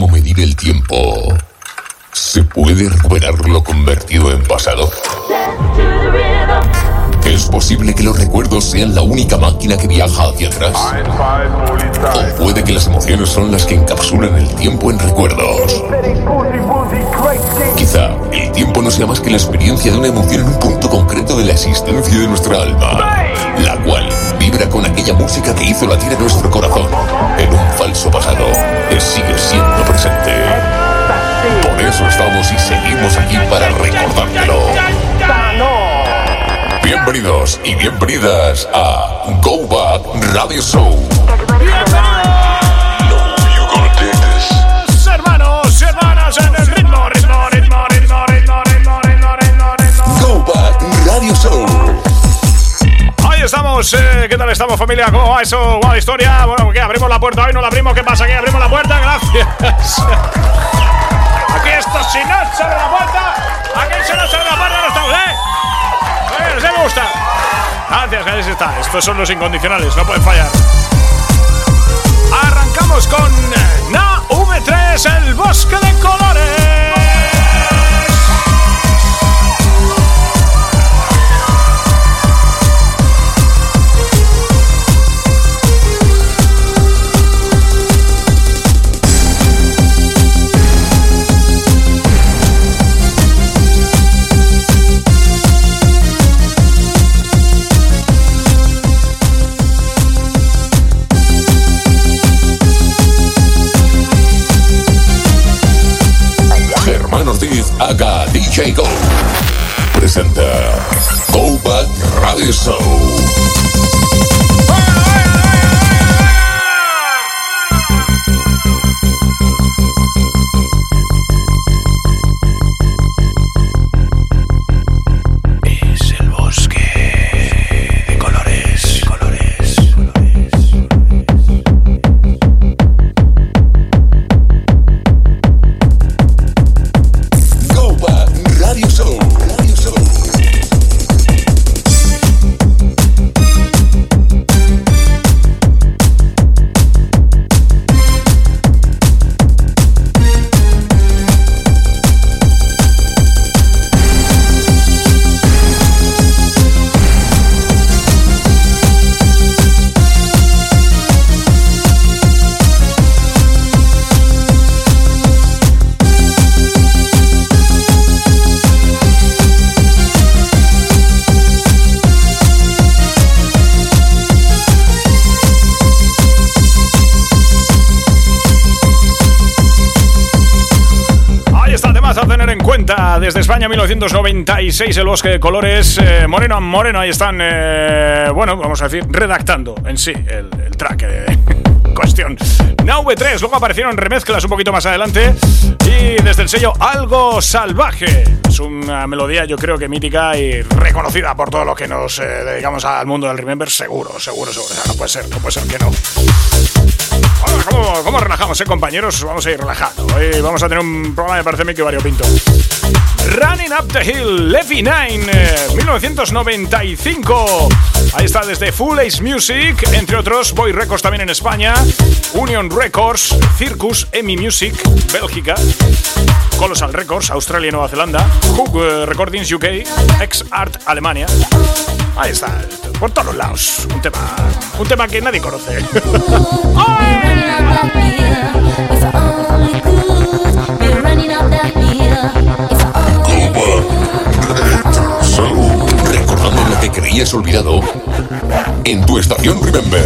cómo medir el tiempo. ¿Se puede recuperar lo convertido en pasado? ¿Es posible que los recuerdos sean la única máquina que viaja hacia atrás? ¿O puede que las emociones son las que encapsulan el tiempo en recuerdos? Quizá el tiempo no sea más que la experiencia de una emoción en un punto concreto de la existencia de nuestra alma, la cual con aquella música que hizo latir a nuestro corazón en un falso pasado que sigue siendo presente. Por eso estamos y seguimos aquí para recordártelo. Bienvenidos y bienvenidas a Go Back Radio Show. Hermanos hermanas en el ritmo, ritmo, ritmo, ritmo, ritmo, ritmo, ritmo, ritmo, ritmo. Go Back Radio Show. Estamos, eh, ¿qué tal estamos familia? ¿Cómo va eso? ¿Cómo va la historia? Bueno, ¿qué? ¿Abrimos la puerta hoy? ¿No la abrimos? ¿Qué pasa aquí? ¿Abrimos la puerta? Gracias. Aquí esto, si no se abre la puerta, aquí si no se abre la puerta no estamos, ¿eh? Bueno, se me gusta. Gracias, ahí está. Estos son los incondicionales, no pueden fallar. Arrancamos con Na V3, el bosque de colores. DJ Go. Presenta Go Back Radio Show. Desde España 1996 el bosque de colores eh, moreno a moreno. Ahí están, eh, bueno, vamos a decir, redactando en sí el, el track de cuestión. Now V3, luego aparecieron remezclas un poquito más adelante y desde el sello Algo Salvaje. Es una melodía yo creo que mítica y reconocida por todos los que nos eh, dedicamos al mundo del Remember, seguro, seguro, seguro. O sea, no puede ser, no puede ser que no. ¿Cómo, cómo relajamos, eh, compañeros? Vamos a ir relajando. Hoy vamos a tener un programa, me parece que variopinto. Running Up the Hill, Levy 9, eh, 1995. Ahí está desde Full Ace Music, entre otros, Boy Records también en España, Union Records, Circus, EMI Music, Bélgica, Colossal Records, Australia y Nueva Zelanda, Hook eh, Recordings UK, X Art Alemania. Ahí está, por todos lados. Un tema, un tema que nadie conoce. Recordando lo que creías olvidado en tu estación Remember.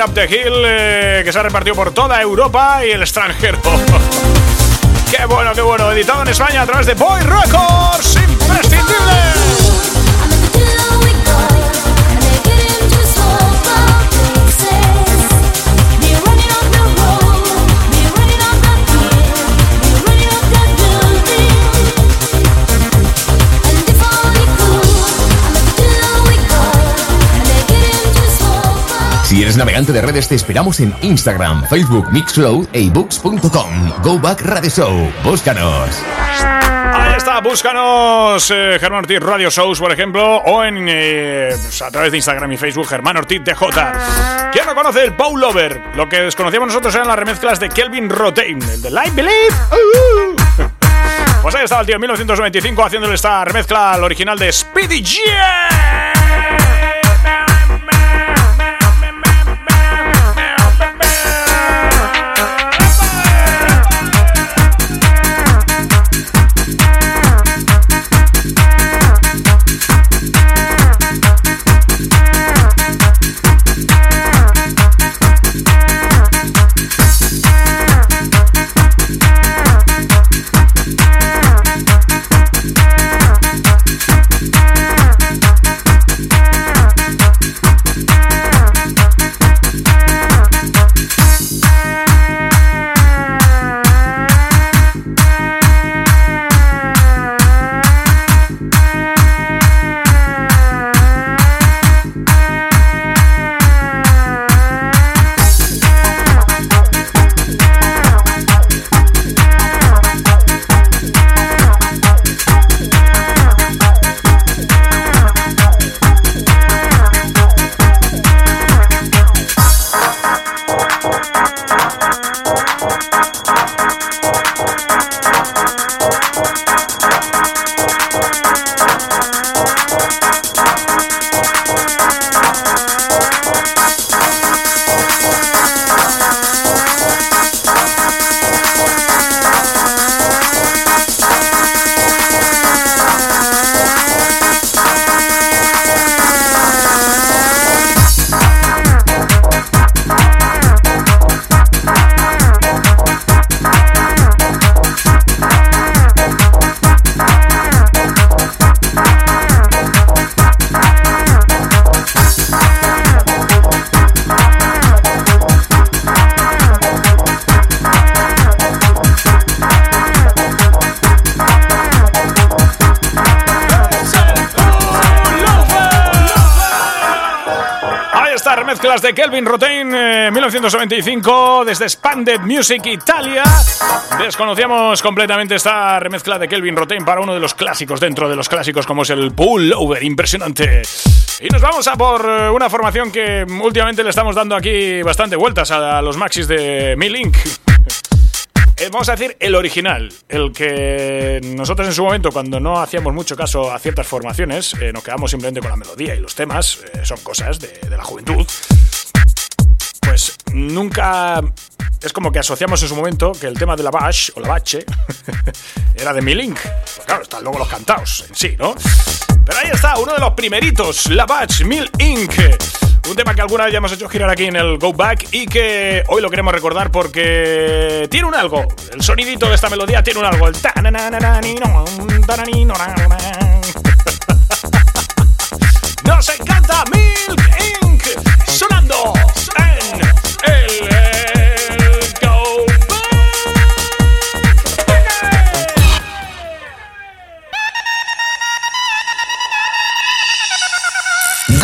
Up the Hill eh, que se ha repartido por toda Europa y el extranjero. qué bueno, qué bueno. Editado en España a través de Boy Records. Imprescindible. Eres navegante de redes, te esperamos en Instagram, Facebook, Mixcloud e ebooks.com. Go Back Radio Show. Búscanos. Ahí está, búscanos eh, Germán Ortiz Radio Shows, por ejemplo, o en eh, pues, a través de Instagram y Facebook Germán Ortiz DJ. ¿Quién no conoce el Paul Lover? Lo que desconocíamos nosotros eran las remezclas de Kelvin Rotain, el de Live Believe. Uh. Pues ahí estaba el tío en 1995 haciéndole esta remezcla al original de Speedy J. de Kelvin Rotain, 1995, eh, desde Spanded Music Italia. Desconocíamos completamente esta remezcla de Kelvin Rotain para uno de los clásicos dentro de los clásicos, como es el Over impresionante. Y nos vamos a por eh, una formación que últimamente le estamos dando aquí bastante vueltas a los maxis de Mi Link. Eh, vamos a decir el original, el que nosotros en su momento, cuando no hacíamos mucho caso a ciertas formaciones, eh, nos quedamos simplemente con la melodía y los temas, eh, son cosas de, la juventud. Pues nunca es como que asociamos en su momento que el tema de la Bash o la Bache era de Milink. Pues claro, están luego los cantados en sí, ¿no? Pero ahí está, uno de los primeritos, la Batch Mil Inc. Un tema que alguna vez ya hemos hecho girar aquí en el Go Back y que hoy lo queremos recordar porque tiene un algo. El sonidito de esta melodía tiene un algo. El Nos encanta Milk Inc. sonando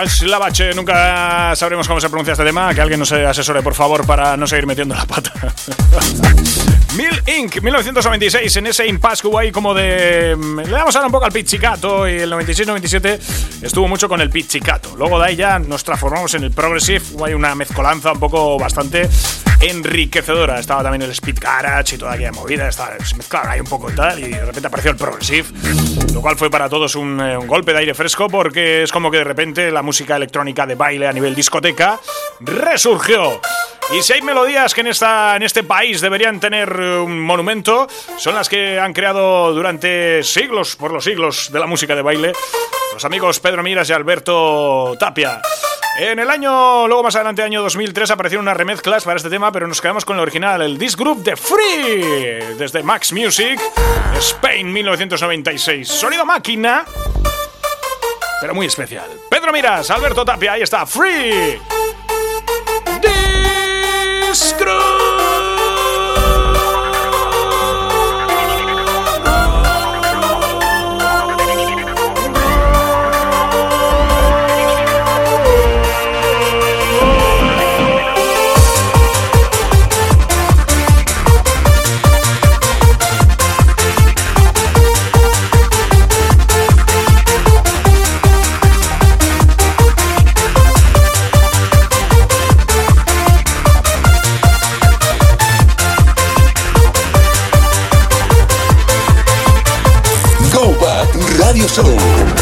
Lavache, Lavache, nunca sabremos cómo se pronuncia este tema. Que alguien nos asesore, por favor, para no seguir metiendo la pata. Mil Inc. 1996, en ese impasse que hubo ahí como de... Le damos ahora un poco al pizzicato y el 96-97 estuvo mucho con el pizzicato. Luego de ahí ya nos transformamos en el progressive, hubo ahí una mezcolanza un poco bastante enriquecedora. Estaba también el speed garage y toda aquella movida, estaba, se mezclaron ahí un poco y tal y de repente apareció el progressive, lo cual fue para todos un, eh, un golpe de aire fresco porque es como que de repente la música electrónica de baile a nivel discoteca resurgió. Y si hay melodías que en, esta, en este país deberían tener un monumento, son las que han creado durante siglos, por los siglos de la música de baile, los amigos Pedro Miras y Alberto Tapia. En el año, luego más adelante, año 2003, aparecieron unas remezclas para este tema, pero nos quedamos con el original, el This Group de Free, desde Max Music, Spain 1996. Sonido máquina, pero muy especial. Pedro Miras, Alberto Tapia, ahí está, Free. You Show.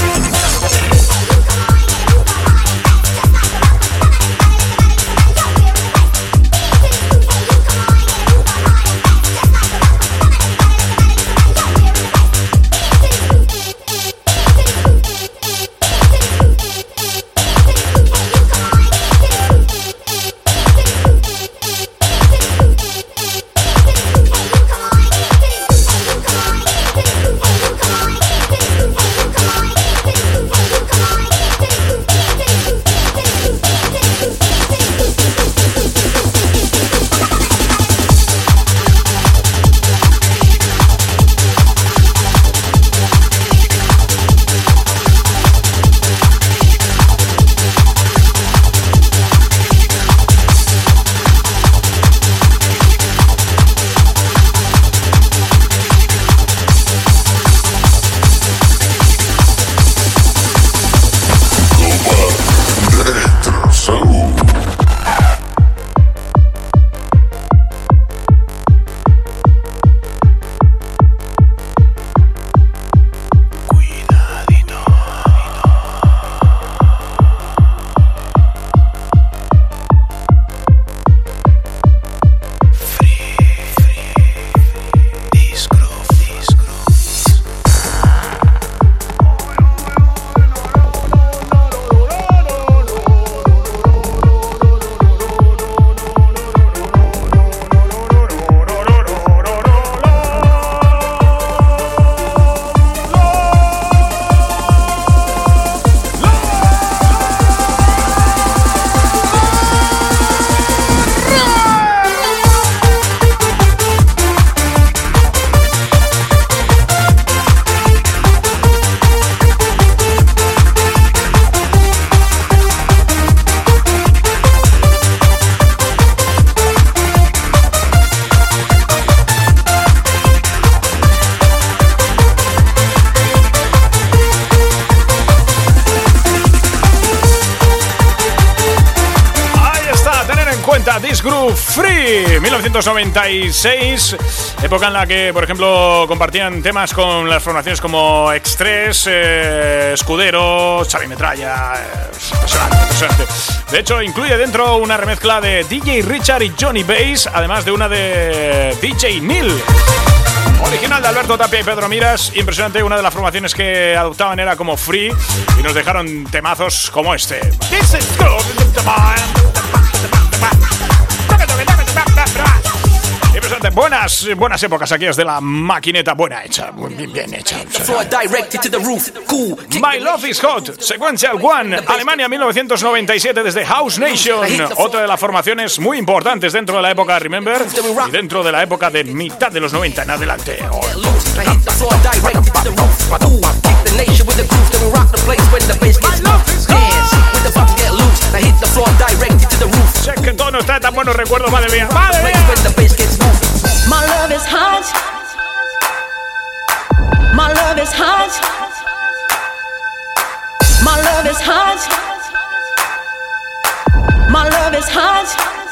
1996, época en la que, por ejemplo, compartían temas con las formaciones como Extress, eh, Escudero, Xavi Metralla. impresionante, De hecho, incluye dentro una remezcla de DJ Richard y Johnny Bass, además de una de DJ Neil. Original de Alberto Tapia y Pedro Miras. Impresionante, una de las formaciones que adoptaban era como free y nos dejaron temazos como este. Buenas, buenas épocas. Aquellas de la maquineta buena hecha, bien, bien hecha. My Love is Hot, Sequential One, Alemania 1997 desde House Nation, otra de las formaciones muy importantes dentro de la época de Remember y dentro de la época de mitad de los 90 en adelante. Check que todo no está tan buenos recuerdos, madre mía. Madre mía. My love is hot. My love is hot. My love is hot. My love is hot.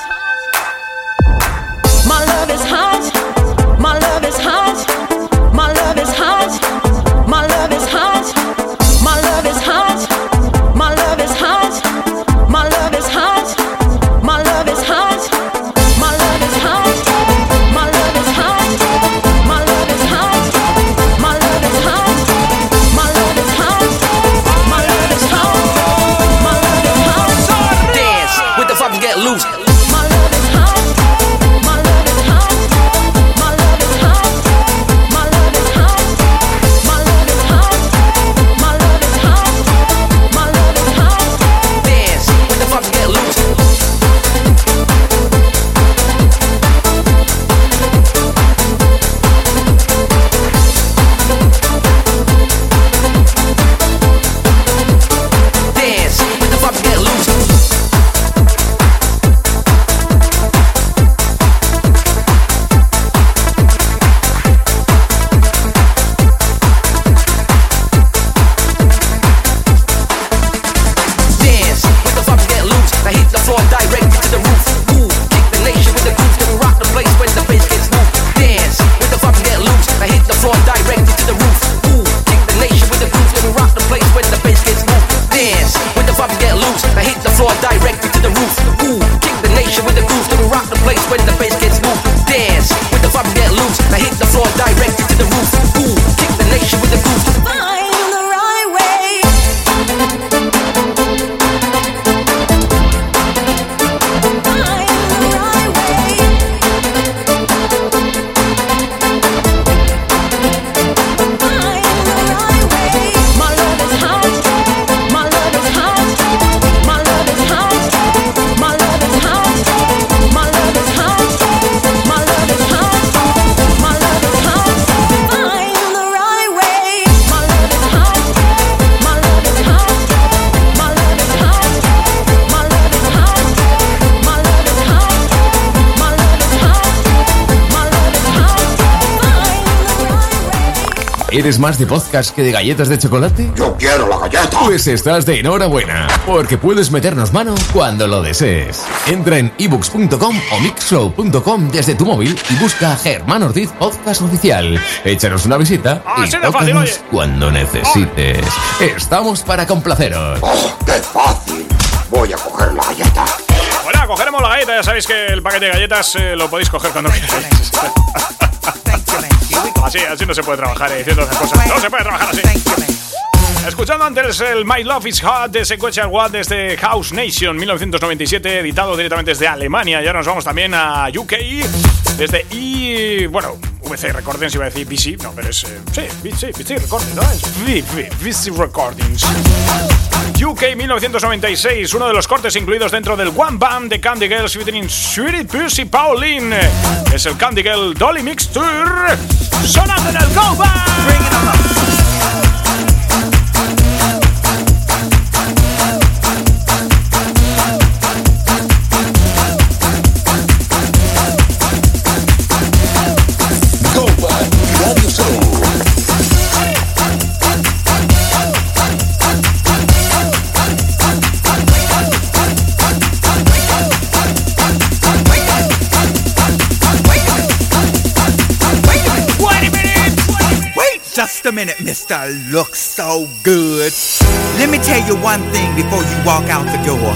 ¿Eres más de podcast que de galletas de chocolate? Yo quiero la galleta. Pues estás de enhorabuena, porque puedes meternos mano cuando lo desees. Entra en ebooks.com o mixshow.com desde tu móvil y busca Germán Ortiz Podcast Oficial. Échanos una visita ah, y tócanos cuando necesites. Estamos para complaceros. Oh, ¡Qué fácil! Voy a coger la galleta. Cogeremos la galleta. Ya sabéis que el paquete de galletas eh, lo podéis coger cuando queráis. Así, así no se puede trabajar eh, diciendo esas cosas. No se puede trabajar así. Escuchando antes el My Love is Hot de Sequential One desde House Nation 1997, editado directamente desde Alemania. Ya nos vamos también a UK desde I. Bueno, VC Recordings iba a decir VC, no, pero es. Eh, sí, VC, VC Recordings, ¿no? Es Recordings. UK 1996, uno de los cortes incluidos dentro del One Band de Candy Girls featuring Sweetie Pussy Pauline. Es el Candy Girl Dolly Mixture. Sonando en el Go Band. A minute, mister. Looks so good. Let me tell you one thing before you walk out the door.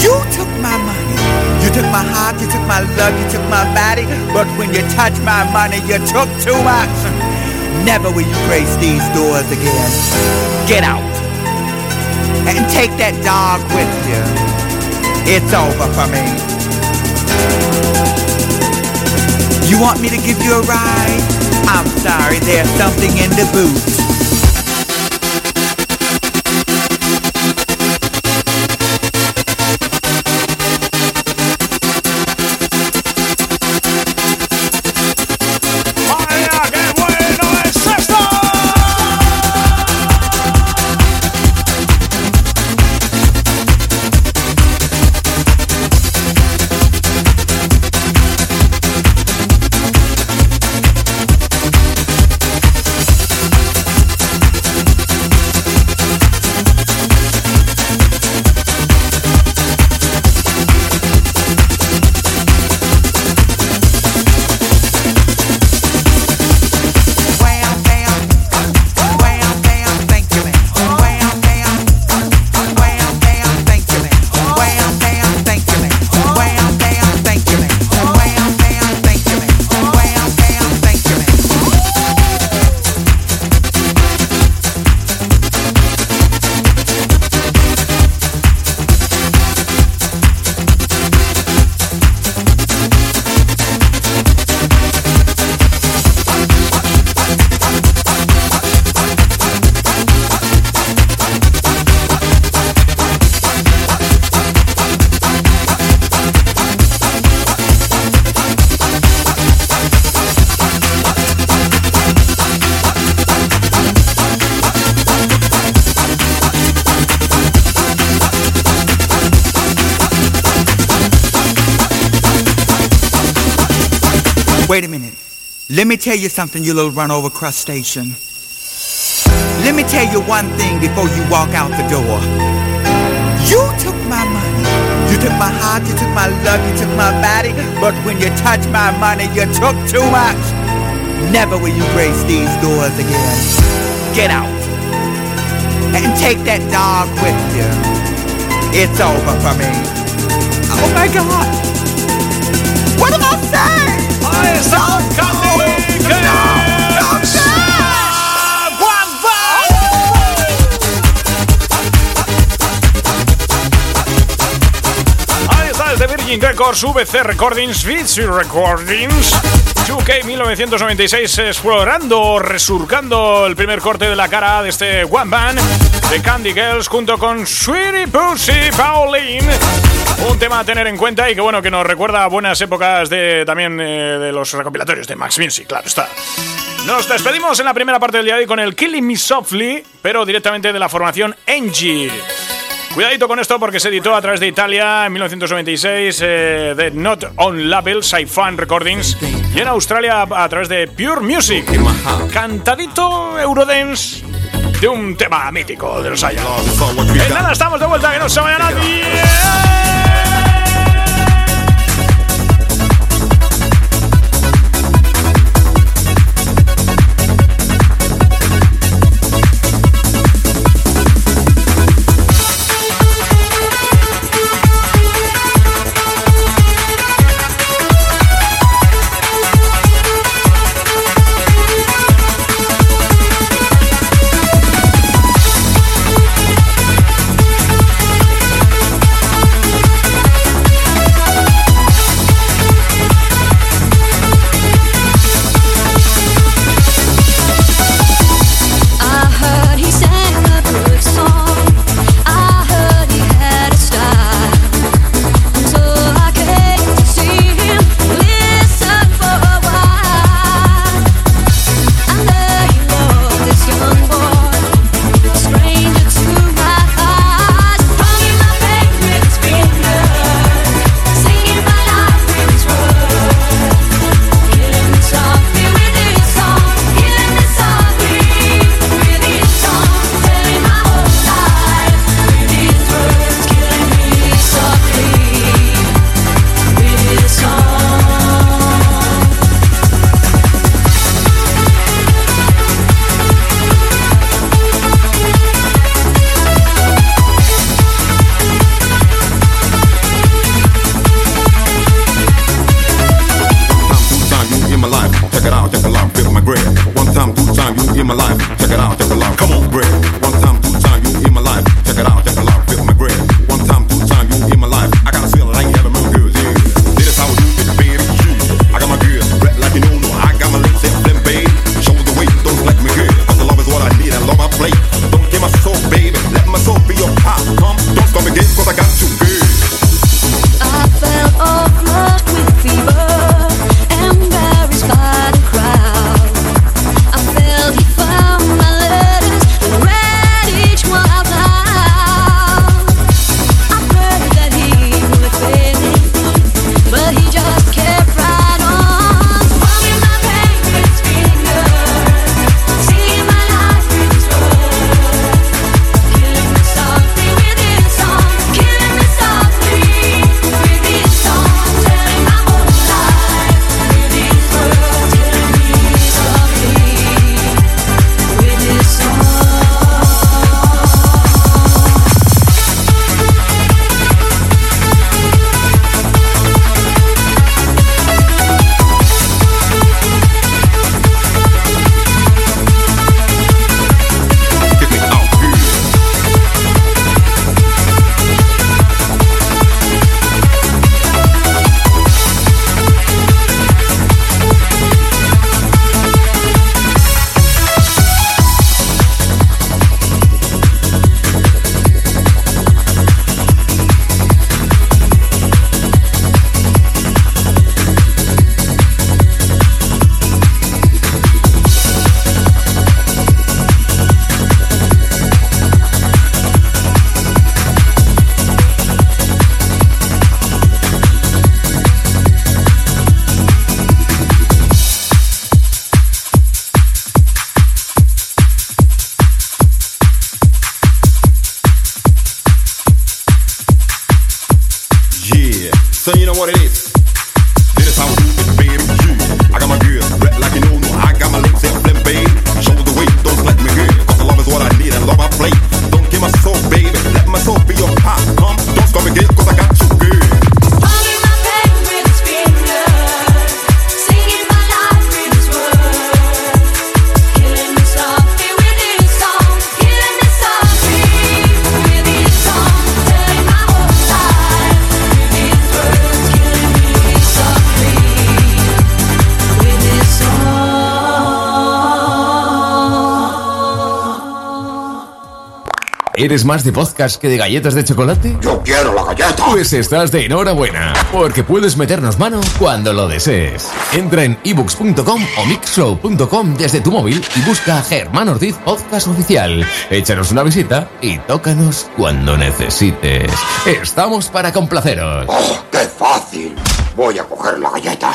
You took my money. You took my heart, you took my love, you took my body. But when you touch my money, you took too much. Never will you grace these doors again. Get out. And take that dog with you. It's over for me. You want me to give you a ride? I'm sorry, there's something in the boot. Let me tell you something, you little run over crustacean. Let me tell you one thing before you walk out the door. You took my money. You took my heart, you took my love, you took my body. But when you touched my money, you took too much. Never will you grace these doors again. Get out. And take that dog with you. It's over for me. Oh my God. What am I saying? I Virgin Records, VC Recordings, Vitsy Recordings, UK 1996, explorando, resurcando el primer corte de la cara de este One Band de Candy Girls junto con Sweetie Pussy Pauline. Un tema a tener en cuenta y que bueno, que nos recuerda a buenas épocas de también eh, de los recopilatorios de Max Music, claro está. Nos despedimos en la primera parte del día de hoy con el Killing Me Softly, pero directamente de la formación Engie. Cuidadito con esto porque se editó a través de Italia en 1996 eh, de Not On Label, Sci-Fan Recordings y en Australia a través de Pure Music. Cantadito Eurodance de un tema mítico de los años. En nada, estamos de vuelta, que no se vaya nadie. ¿Eres más de podcast que de galletas de chocolate? Yo quiero la galleta. Pues estás de enhorabuena, porque puedes meternos mano cuando lo desees. Entra en ebooks.com o mixshow.com desde tu móvil y busca Germán Ortiz Podcast Oficial. Échanos una visita y tócanos cuando necesites. Estamos para complaceros. Oh, ¡Qué fácil! Voy a coger la galleta.